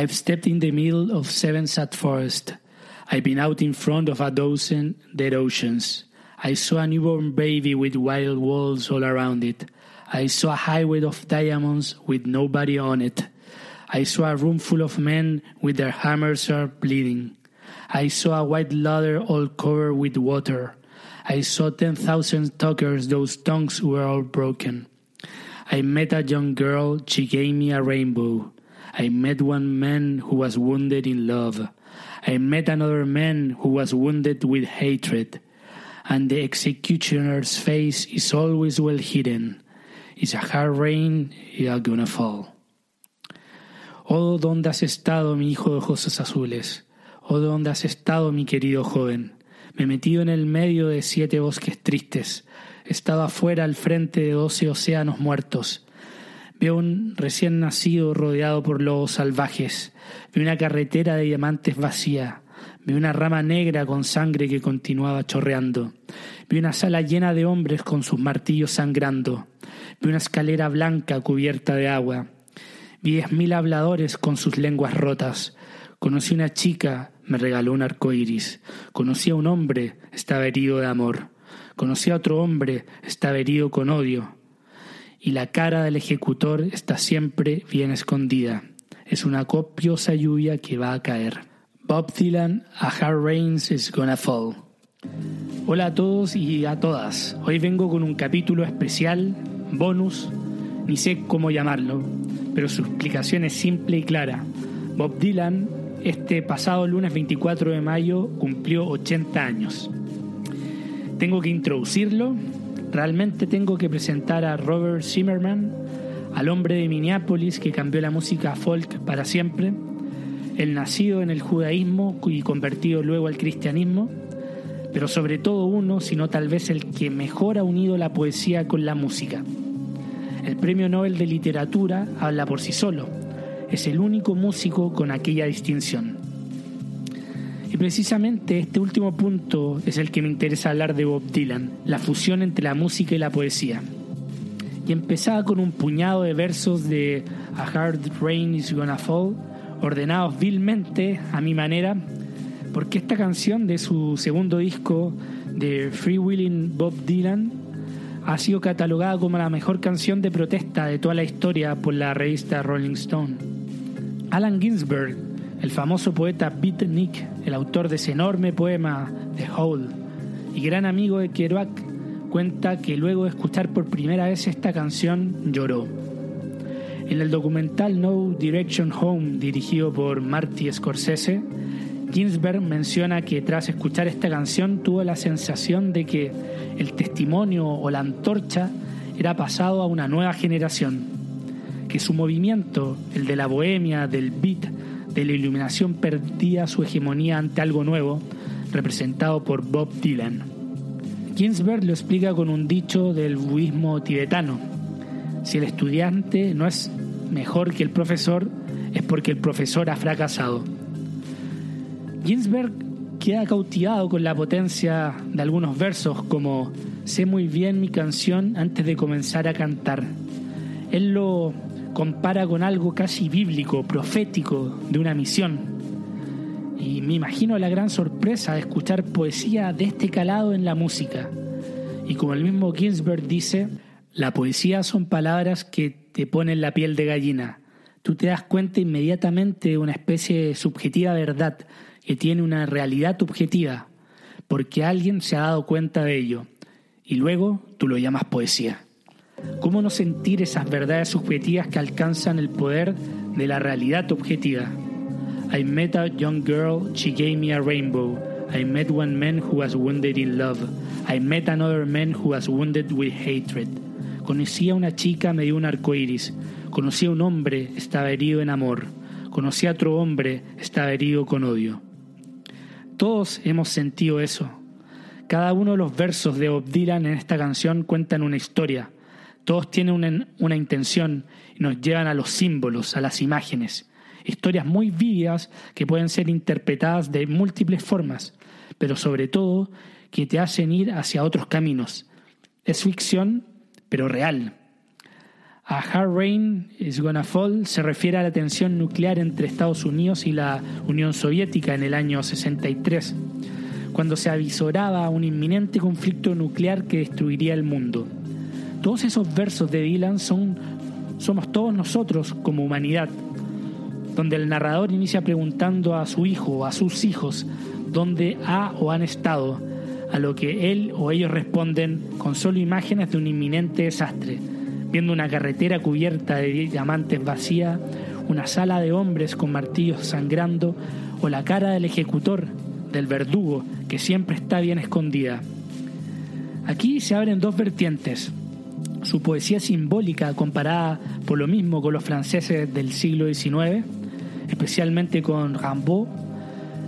I've stepped in the middle of seven sad forests. I've been out in front of a dozen dead oceans. I saw a newborn baby with wild walls all around it. I saw a highway of diamonds with nobody on it. I saw a room full of men with their hammers are bleeding. I saw a white ladder all covered with water. I saw ten thousand talkers, those tongues were all broken. I met a young girl, she gave me a rainbow. I met one man who was wounded in love. I met another man who was wounded with hatred. And the executioner's face is always well hidden. It's a hard rain, you're gonna fall. Oh, ¿dónde has estado, mi hijo de ojos azules? Oh, ¿dónde has estado, mi querido joven? Me he metido en el medio de siete bosques tristes. He estado afuera al frente de doce océanos muertos. Veo un recién nacido rodeado por lobos salvajes. Veo una carretera de diamantes vacía. Veo una rama negra con sangre que continuaba chorreando. Vi una sala llena de hombres con sus martillos sangrando. Vi una escalera blanca cubierta de agua. Vi diez mil habladores con sus lenguas rotas. Conocí una chica, me regaló un arco iris. Conocí a un hombre, estaba herido de amor. Conocí a otro hombre, estaba herido con odio. Y la cara del ejecutor está siempre bien escondida. Es una copiosa lluvia que va a caer. Bob Dylan, A Hard Rains is Gonna Fall. Hola a todos y a todas. Hoy vengo con un capítulo especial, bonus, ni sé cómo llamarlo, pero su explicación es simple y clara. Bob Dylan, este pasado lunes 24 de mayo, cumplió 80 años. Tengo que introducirlo, realmente tengo que presentar a Robert Zimmerman, al hombre de Minneapolis que cambió la música folk para siempre, el nacido en el judaísmo y convertido luego al cristianismo, pero sobre todo uno, sino tal vez el que mejor ha unido la poesía con la música. El Premio Nobel de Literatura habla por sí solo. Es el único músico con aquella distinción. Precisamente este último punto es el que me interesa hablar de Bob Dylan, la fusión entre la música y la poesía. Y empezaba con un puñado de versos de A Hard Rain is Gonna Fall, ordenados vilmente a mi manera, porque esta canción de su segundo disco de Free Willing Bob Dylan ha sido catalogada como la mejor canción de protesta de toda la historia por la revista Rolling Stone. Allen Ginsberg, el famoso poeta beatnik, el autor de ese enorme poema The Hole y gran amigo de Kerouac, cuenta que luego de escuchar por primera vez esta canción lloró. En el documental No Direction Home, dirigido por Marty Scorsese, Ginsberg menciona que tras escuchar esta canción tuvo la sensación de que el testimonio o la antorcha era pasado a una nueva generación, que su movimiento, el de la bohemia, del beat, de la iluminación, perdía su hegemonía ante algo nuevo, representado por Bob Dylan. Ginsberg lo explica con un dicho del budismo tibetano. Si el estudiante no es mejor que el profesor, es porque el profesor ha fracasado. Ginsberg queda cautivado con la potencia de algunos versos como sé muy bien mi canción antes de comenzar a cantar. Él lo compara con algo casi bíblico, profético, de una misión. Y me imagino la gran sorpresa de escuchar poesía de este calado en la música. Y como el mismo Ginsberg dice, la poesía son palabras que te ponen la piel de gallina. Tú te das cuenta inmediatamente de una especie de subjetiva verdad que tiene una realidad objetiva, porque alguien se ha dado cuenta de ello, y luego tú lo llamas poesía. ¿Cómo no sentir esas verdades subjetivas que alcanzan el poder de la realidad objetiva? I met a young girl, she gave me a rainbow. I met one man who was wounded in love. I met another man who was wounded with hatred. Conocí a una chica, me dio un arco iris. Conocí a un hombre, estaba herido en amor. Conocí a otro hombre, estaba herido con odio. Todos hemos sentido eso. Cada uno de los versos de Bob Dylan en esta canción cuentan una historia. Todos tienen una, intención y nos llevan a los símbolos, a las imágenes. Historias muy vívidas que pueden ser interpretadas de múltiples formas, pero sobre todo que te hacen ir hacia otros caminos. Es ficción, pero real. A Hard Rain is Gonna Fall se refiere a la tensión nuclear entre Estados Unidos y la Unión Soviética en el año 63, cuando se avisoraba un inminente conflicto nuclear que destruiría el mundo. Todos esos versos de Dylan son somos todos nosotros como humanidad, donde el narrador inicia preguntando a su hijo o a sus hijos dónde ha o han estado, a lo que él o ellos responden con solo imágenes de un inminente desastre, viendo una carretera cubierta de diamantes vacía, una sala de hombres con martillos sangrando o la cara del ejecutor, del verdugo, que siempre está bien escondida. Aquí se abren dos vertientes, su poesía simbólica comparada por lo mismo con los franceses del siglo XIX, especialmente con Rimbaud,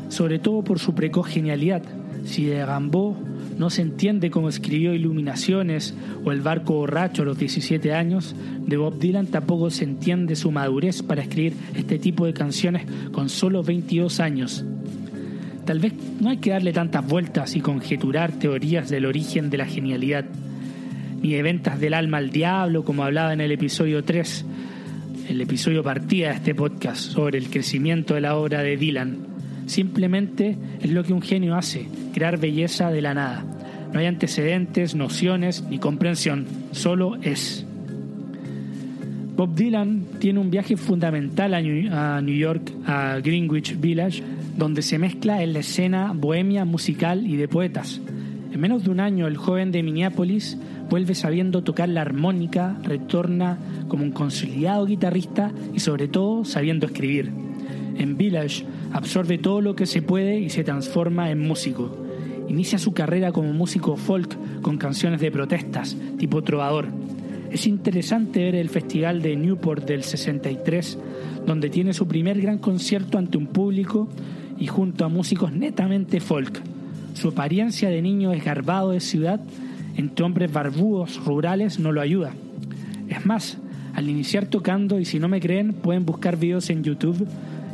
sobre todo por su precoz genialidad. Si de Rimbaud no se entiende cómo escribió Iluminaciones o El barco borracho a los 17 años, de Bob Dylan tampoco se entiende su madurez para escribir este tipo de canciones con solo 22 años. Tal vez no hay que darle tantas vueltas y conjeturar teorías del origen de la genialidad ni de ventas del alma al diablo, como hablaba en el episodio 3, el episodio partida de este podcast sobre el crecimiento de la obra de Dylan. Simplemente es lo que un genio hace, crear belleza de la nada. No hay antecedentes, nociones ni comprensión, solo es. Bob Dylan tiene un viaje fundamental a New York, a Greenwich Village, donde se mezcla en la escena bohemia, musical y de poetas. En menos de un año, el joven de Minneapolis vuelve sabiendo tocar la armónica, retorna como un consolidado guitarrista y sobre todo sabiendo escribir. En Village absorbe todo lo que se puede y se transforma en músico. Inicia su carrera como músico folk con canciones de protestas, tipo trovador. Es interesante ver el festival de Newport del 63, donde tiene su primer gran concierto ante un público y junto a músicos netamente folk. Su apariencia de niño desgarbado de ciudad entre hombres barbudos rurales no lo ayuda. Es más, al iniciar tocando, y si no me creen, pueden buscar videos en YouTube,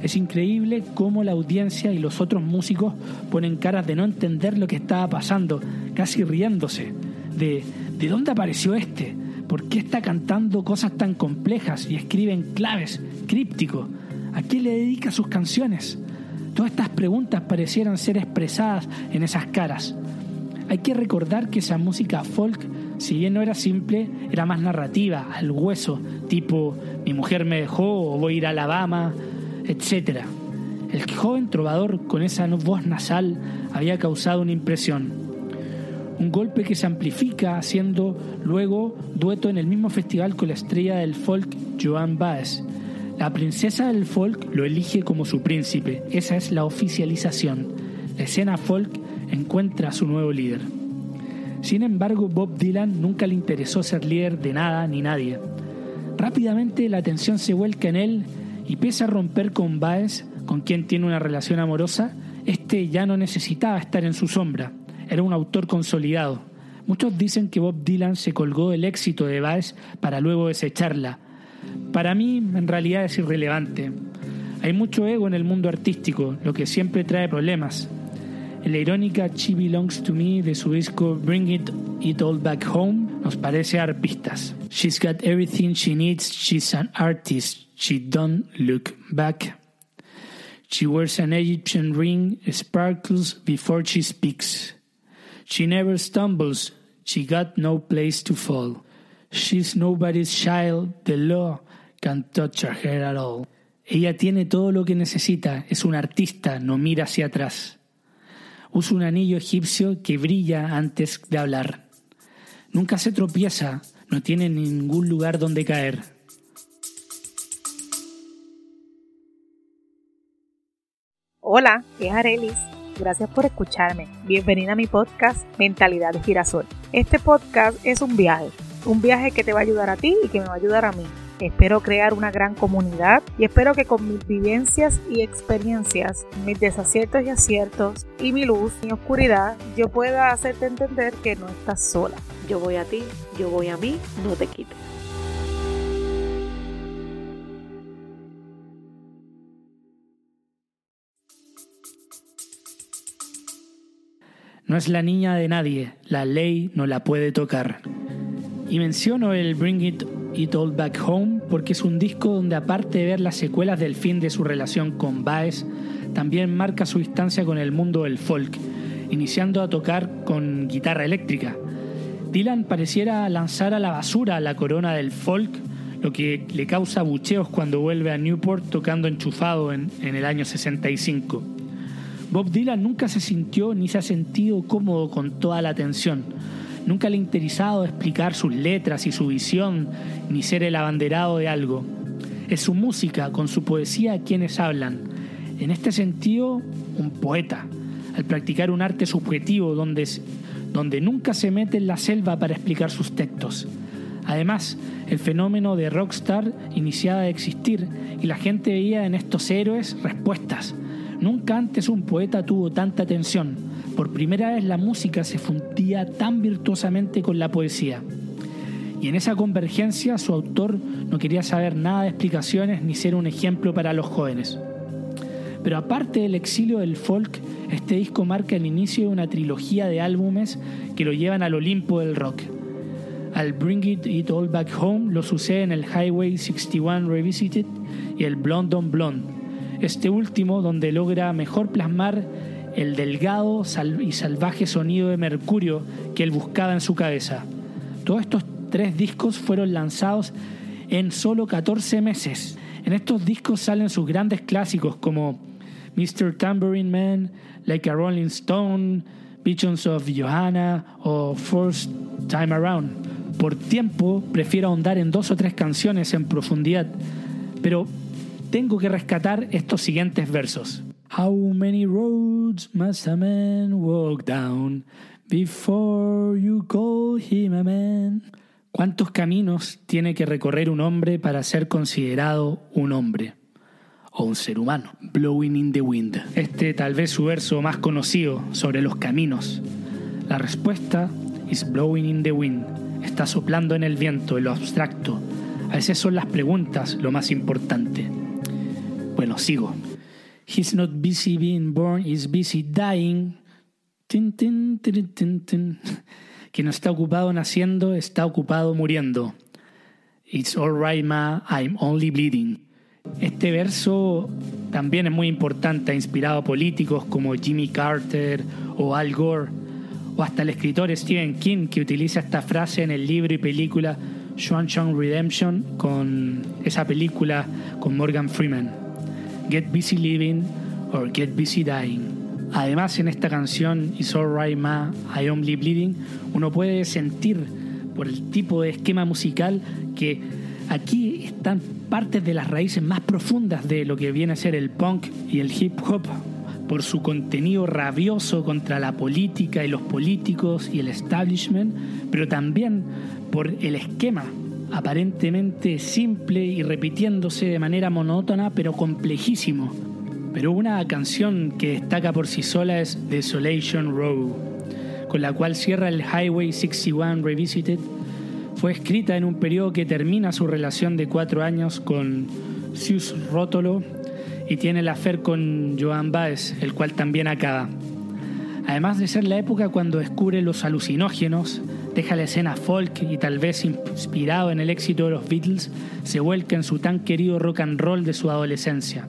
es increíble cómo la audiencia y los otros músicos ponen caras de no entender lo que estaba pasando, casi riéndose, de ¿de dónde apareció este? ¿Por qué está cantando cosas tan complejas y escriben claves, críptico? ¿A qué le dedica sus canciones? Todas estas preguntas parecieran ser expresadas en esas caras. Hay que recordar que esa música folk, si bien no era simple, era más narrativa, al hueso, tipo mi mujer me dejó o voy a ir a Alabama, etc. El joven trovador con esa voz nasal había causado una impresión. Un golpe que se amplifica haciendo luego dueto en el mismo festival con la estrella del folk Joan Baez. La princesa del folk lo elige como su príncipe. Esa es la oficialización. La escena folk encuentra a su nuevo líder. Sin embargo, Bob Dylan nunca le interesó ser líder de nada ni nadie. Rápidamente la atención se vuelca en él y pese a romper con Baez, con quien tiene una relación amorosa, este ya no necesitaba estar en su sombra. Era un autor consolidado. Muchos dicen que Bob Dylan se colgó del éxito de Baez para luego desecharla. Para mí, en realidad es irrelevante. Hay mucho ego en el mundo artístico, lo que siempre trae problemas. La irónica She Belongs to Me de su disco Bring It, It All Back Home nos parece arpistas. She's got everything she needs, she's an artist, she don't look back. She wears an Egyptian ring, sparkles before she speaks. She never stumbles, she got no place to fall. She's nobody's child, the law can't touch her at all. Ella tiene todo lo que necesita, es un artista, no mira hacia atrás. Usa un anillo egipcio que brilla antes de hablar. Nunca se tropieza, no tiene ningún lugar donde caer. Hola, es Arelis. Gracias por escucharme. Bienvenida a mi podcast Mentalidad de Girasol. Este podcast es un viaje, un viaje que te va a ayudar a ti y que me va a ayudar a mí Espero crear una gran comunidad y espero que con mis vivencias y experiencias, mis desaciertos y aciertos y mi luz y oscuridad, yo pueda hacerte entender que no estás sola. Yo voy a ti, yo voy a mí, no te quito. No es la niña de nadie, la ley no la puede tocar. Y menciono el Bring It It All Back Home porque es un disco donde aparte de ver las secuelas del fin de su relación con Baez, también marca su distancia con el mundo del folk, iniciando a tocar con guitarra eléctrica. Dylan pareciera lanzar a la basura la corona del folk, lo que le causa bucheos cuando vuelve a Newport tocando enchufado en, en el año 65. Bob Dylan nunca se sintió ni se ha sentido cómodo con toda la atención. Nunca le ha interesado explicar sus letras y su visión, ni ser el abanderado de algo. Es su música, con su poesía, quienes hablan. En este sentido, un poeta, al practicar un arte subjetivo donde, donde nunca se mete en la selva para explicar sus textos. Además, el fenómeno de rockstar iniciaba a existir y la gente veía en estos héroes respuestas, Nunca antes un poeta tuvo tanta atención. Por primera vez la música se fundía tan virtuosamente con la poesía. Y en esa convergencia su autor no quería saber nada de explicaciones ni ser un ejemplo para los jóvenes. Pero aparte del exilio del folk, este disco marca el inicio de una trilogía de álbumes que lo llevan al Olimpo del rock. Al Bring It, It All Back Home lo suceden el Highway 61 Revisited y el Blonde on Blonde, este último donde logra mejor plasmar el delgado y salvaje sonido de Mercurio que él buscaba en su cabeza. Todos estos tres discos fueron lanzados en solo 14 meses. En estos discos salen sus grandes clásicos como Mr. Tambourine Man, Like a Rolling Stone, Visions of Johanna o First Time Around. Por tiempo prefiero ahondar en dos o tres canciones en profundidad, pero tengo que rescatar estos siguientes versos. How many roads must a man walk down before you call him a man? ¿Cuántos caminos tiene que recorrer un hombre para ser considerado un hombre? O un ser humano. Blowing in the wind. Este tal vez su verso más conocido sobre los caminos. La respuesta is blowing in the wind. Está soplando en el viento, en lo abstracto. A veces son las preguntas lo más importante. Bueno, sigo. He's not busy being born, he's busy dying. Tin, tin, tin, que no está ocupado naciendo, está ocupado muriendo. It's alright, ma, I'm only bleeding. Este verso también es muy importante, ha inspirado a políticos como Jimmy Carter o Al Gore, o hasta el escritor Stephen King, que utiliza esta frase en el libro y película Shawshank Redemption, con esa película con Morgan Freeman. Get Busy Living or Get Busy Dying. Además, en esta canción It's Alright Ma, I Only Bleeding, uno puede sentir por el tipo de esquema musical que aquí están partes de las raíces más profundas de lo que viene a ser el punk y el hip hop, por su contenido rabioso contra la política y los políticos y el establishment, pero también por el esquema aparentemente simple y repitiéndose de manera monótona, pero complejísimo. Pero una canción que destaca por sí sola es Desolation Row, con la cual cierra el Highway 61 Revisited. Fue escrita en un periodo que termina su relación de cuatro años con Sius Rótolo y tiene el afer con Joan Baez, el cual también acaba. Además de ser la época cuando descubre los alucinógenos, deja la escena folk y tal vez inspirado en el éxito de los Beatles, se vuelca en su tan querido rock and roll de su adolescencia.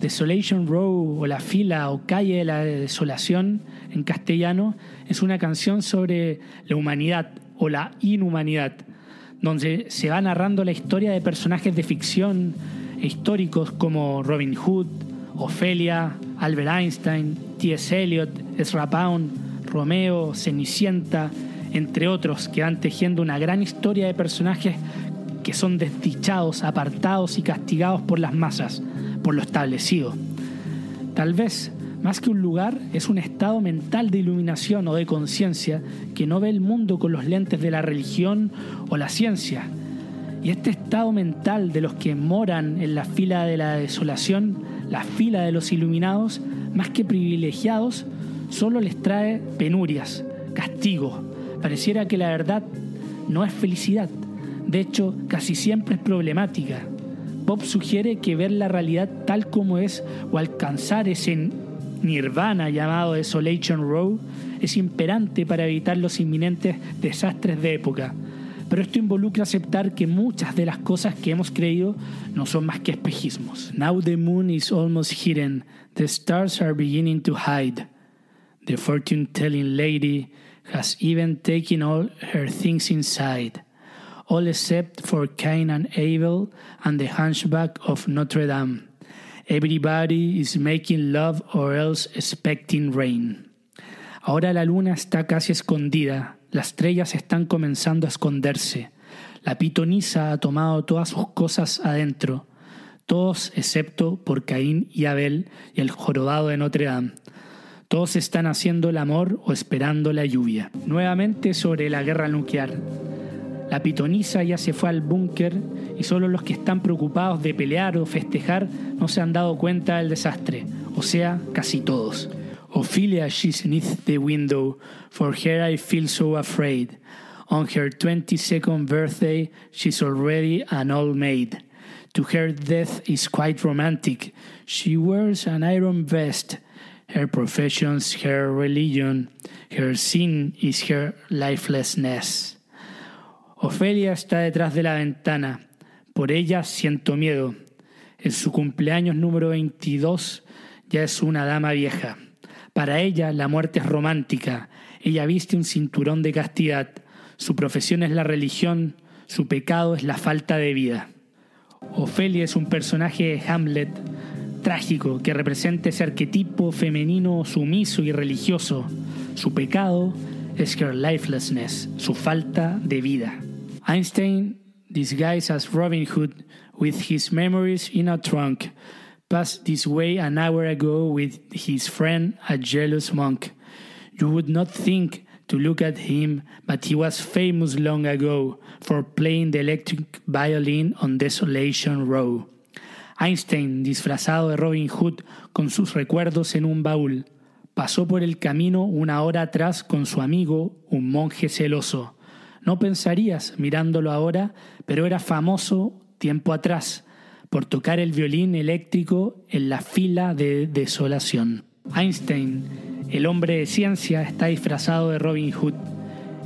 Desolation Row o La fila o calle de la desolación en castellano es una canción sobre la humanidad o la inhumanidad, donde se va narrando la historia de personajes de ficción e históricos como Robin Hood, Ofelia, Albert Einstein, T.S. Eliot, Ezra Pound, Romeo, Cenicienta, entre otros, que van tejiendo una gran historia de personajes que son desdichados, apartados y castigados por las masas, por lo establecido. Tal vez, más que un lugar, es un estado mental de iluminación o de conciencia que no ve el mundo con los lentes de la religión o la ciencia. Y este estado mental de los que moran en la fila de la desolación, la fila de los iluminados, más que privilegiados, solo les trae penurias, castigo, Pareciera que la verdad no es felicidad, de hecho casi siempre es problemática. Bob sugiere que ver la realidad tal como es o alcanzar ese nirvana llamado Desolation Row es imperante para evitar los inminentes desastres de época. pero esto involucra aceptar que muchas de las cosas que hemos creído no son más que espejismos. Now the moon is almost hidden, the stars are beginning to hide. The fortune telling lady has even taken all her things inside, all except for Cain and Abel and the hunchback of Notre Dame. Everybody is making love or else expecting rain. Ahora la luna está casi escondida, las estrellas están comenzando a esconderse. La pitonisa ha tomado todas sus cosas adentro, todos excepto por Caín y Abel y el jorobado de Notre Dame. Todos están haciendo el amor o esperando la lluvia. Nuevamente sobre la guerra nuclear. La pitonisa ya se fue al búnker y solo los que están preocupados de pelear o festejar no se han dado cuenta del desastre, o sea, casi todos. Ophelia, she's beneath the window, for her I feel so afraid. On her 22nd birthday, she's already an old maid. To her, death is quite romantic. She wears an iron vest. Her profession's her religion. Her sin is her lifelessness. Ofelia está detrás de la ventana. Por ella siento miedo. En su cumpleaños número 22 ya es una dama vieja. Para ella la muerte es romántica. Ella viste un cinturón de castidad. Su profesión es la religión. Su pecado es la falta de vida. Ofelia es un personaje de Hamlet trágico que representa ese arquetipo femenino sumiso y religioso. Su pecado es her lifelessness, su falta de vida. Einstein, disguised as Robin Hood, with his memories in a trunk, passed this way an hour ago with his friend, a jealous monk. You would not think to look at him, but he was famous long ago for playing the electric violin on Desolation Row. Einstein, disfrazado de Robin Hood, con sus recuerdos en un baúl, pasó por el camino una hora atrás con su amigo, un monje celoso. No pensarías mirándolo ahora, pero era famoso tiempo atrás por tocar el violín eléctrico en la fila de desolación. Einstein, el hombre de ciencia, está disfrazado de Robin Hood,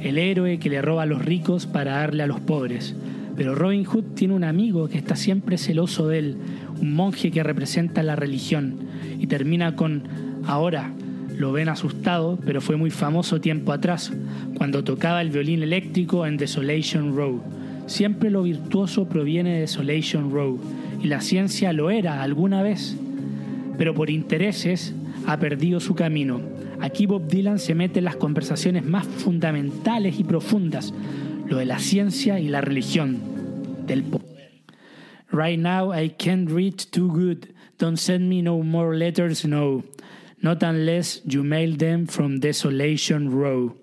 el héroe que le roba a los ricos para darle a los pobres. Pero Robin Hood tiene un amigo que está siempre celoso de él, un monje que representa la religión, y termina con ahora, lo ven asustado, pero fue muy famoso tiempo atrás, cuando tocaba el violín eléctrico en Desolation Row. Siempre lo virtuoso proviene de Desolation Row, y la ciencia lo era alguna vez, pero por intereses ha perdido su camino. Aquí Bob Dylan se mete en las conversaciones más fundamentales y profundas, lo de la ciencia y la religión, del poder. Right now I can't read too good, don't send me no more letters, no not unless you mail them from Desolation Row.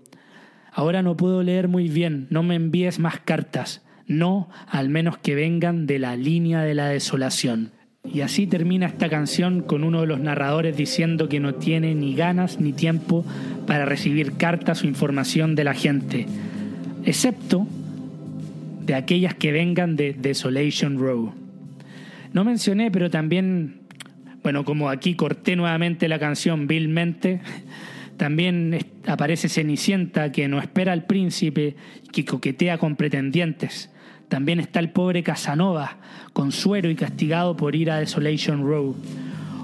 Ahora no puedo leer muy bien, no me envíes más cartas, no al menos que vengan de la línea de la desolación. Y así termina esta canción con uno de los narradores diciendo que no tiene ni ganas ni tiempo para recibir cartas o información de la gente, excepto de aquellas que vengan de Desolation Row. No mencioné, pero también bueno, como aquí corté nuevamente la canción vilmente, también aparece Cenicienta que no espera al príncipe que coquetea con pretendientes. También está el pobre Casanova, con suero y castigado por ir a Desolation Row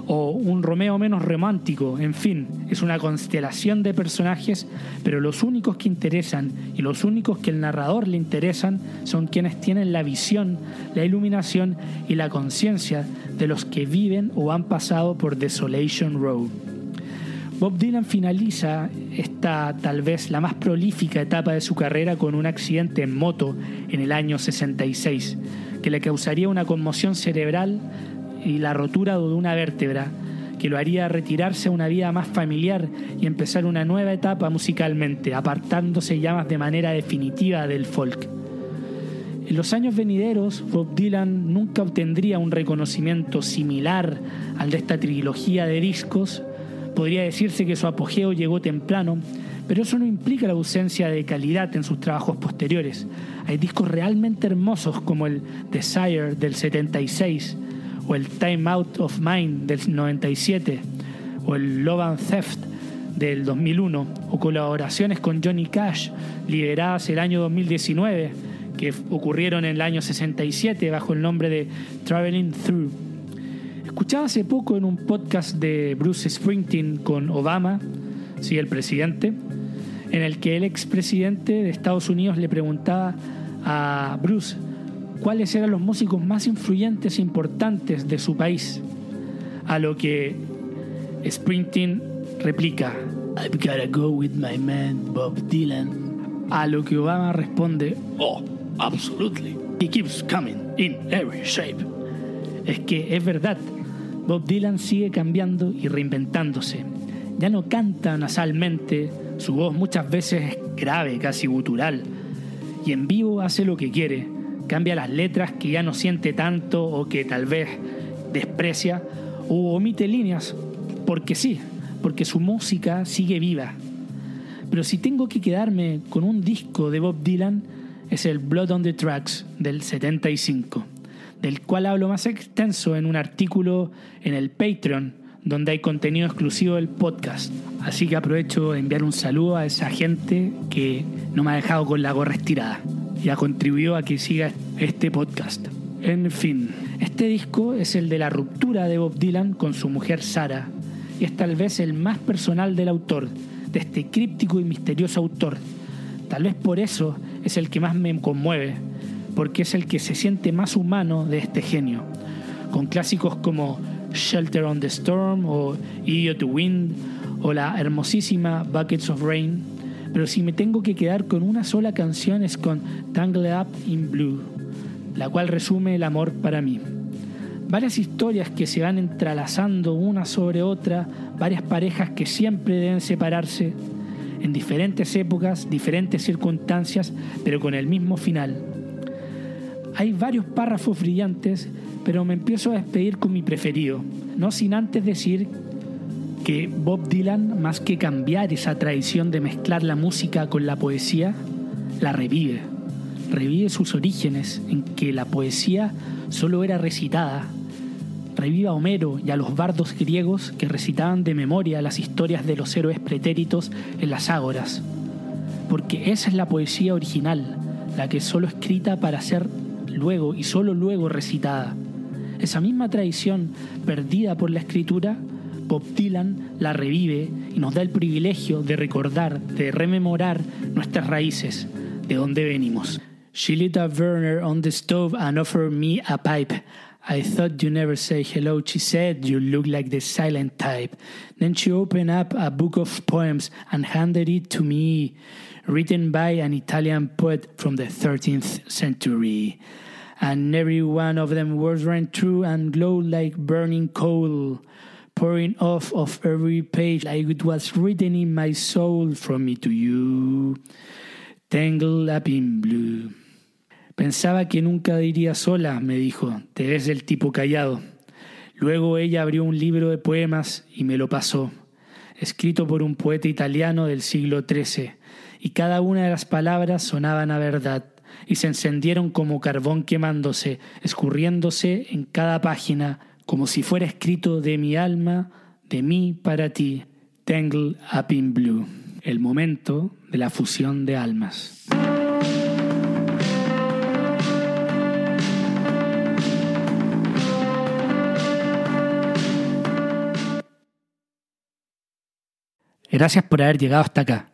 o un Romeo menos romántico, en fin, es una constelación de personajes, pero los únicos que interesan y los únicos que el narrador le interesan son quienes tienen la visión, la iluminación y la conciencia de los que viven o han pasado por Desolation Row. Bob Dylan finaliza esta tal vez la más prolífica etapa de su carrera con un accidente en moto en el año 66, que le causaría una conmoción cerebral y la rotura de una vértebra, que lo haría retirarse a una vida más familiar y empezar una nueva etapa musicalmente, apartándose ya más de manera definitiva del folk. En los años venideros, Bob Dylan nunca obtendría un reconocimiento similar al de esta trilogía de discos. Podría decirse que su apogeo llegó temprano, pero eso no implica la ausencia de calidad en sus trabajos posteriores. Hay discos realmente hermosos como el Desire del 76, o el Time Out of Mind del 97, o el Love and Theft del 2001, o colaboraciones con Johnny Cash, lideradas el año 2019, que ocurrieron en el año 67 bajo el nombre de Traveling Through. Escuchaba hace poco en un podcast de Bruce Springsteen con Obama, sí, el presidente, en el que el expresidente de Estados Unidos le preguntaba a Bruce cuáles eran los músicos más influyentes e importantes de su país. A lo que Springsteen replica, I've gotta go with my man Bob Dylan. A lo que Obama responde, Oh, absolutely. He keeps coming in every shape. Es que es verdad, Bob Dylan sigue cambiando y reinventándose. Ya no canta nasalmente, su voz muchas veces es grave, casi gutural, y en vivo hace lo que quiere, cambia las letras que ya no siente tanto o que tal vez desprecia, o omite líneas, porque sí, porque su música sigue viva. Pero si tengo que quedarme con un disco de Bob Dylan, es el Blood on the Tracks del 75, del cual hablo más extenso en un artículo en el Patreon, donde hay contenido exclusivo del podcast. Así que aprovecho de enviar un saludo a esa gente que no me ha dejado con la gorra estirada y ha contribuido a que siga este podcast. En fin, este disco es el de la ruptura de Bob Dylan con su mujer Sara y es tal vez el más personal del autor, de este críptico y misterioso autor. Tal vez por eso es el que más me conmueve, porque es el que se siente más humano de este genio, con clásicos como Shelter on the Storm o Idiot Wind o la hermosísima Buckets of Rain, pero si me tengo que quedar con una sola canción es con Tangle Up in Blue, la cual resume el amor para mí. Varias historias que se van entrelazando una sobre otra, varias parejas que siempre deben separarse en diferentes épocas, diferentes circunstancias, pero con el mismo final. Hay varios párrafos brillantes pero me empiezo a despedir con mi preferido, no sin antes decir que Bob Dylan, más que cambiar esa tradición de mezclar la música con la poesía, la revive. Revive sus orígenes en que la poesía solo era recitada. Revive a Homero y a los bardos griegos que recitaban de memoria las historias de los héroes pretéritos en las ágoras. Porque esa es la poesía original, la que es solo escrita para ser luego y solo luego recitada. Esa misma tradición perdida por la escritura, Bob Dylan la revive y nos da el privilegio de recordar, de rememorar nuestras raíces, de dónde venimos. She lit a burner on the stove and offered me a pipe. I thought you never say hello, she said. You look like the silent type. Then she opened up a book of poems and handed it to me, written by an Italian poet from the 13th century. and every one of them was ran through and glowed like burning coal, pouring off of every page. Like it was written in my soul from me to you, tangled up in blue. Pensaba que nunca iría sola, me dijo, te ves el tipo callado. Luego ella abrió un libro de poemas y me lo pasó, escrito por un poeta italiano del siglo XIII, y cada una de las palabras sonaban a verdad y se encendieron como carbón quemándose, escurriéndose en cada página, como si fuera escrito de mi alma, de mí para ti, Tangle Up in Blue, el momento de la fusión de almas. Gracias por haber llegado hasta acá.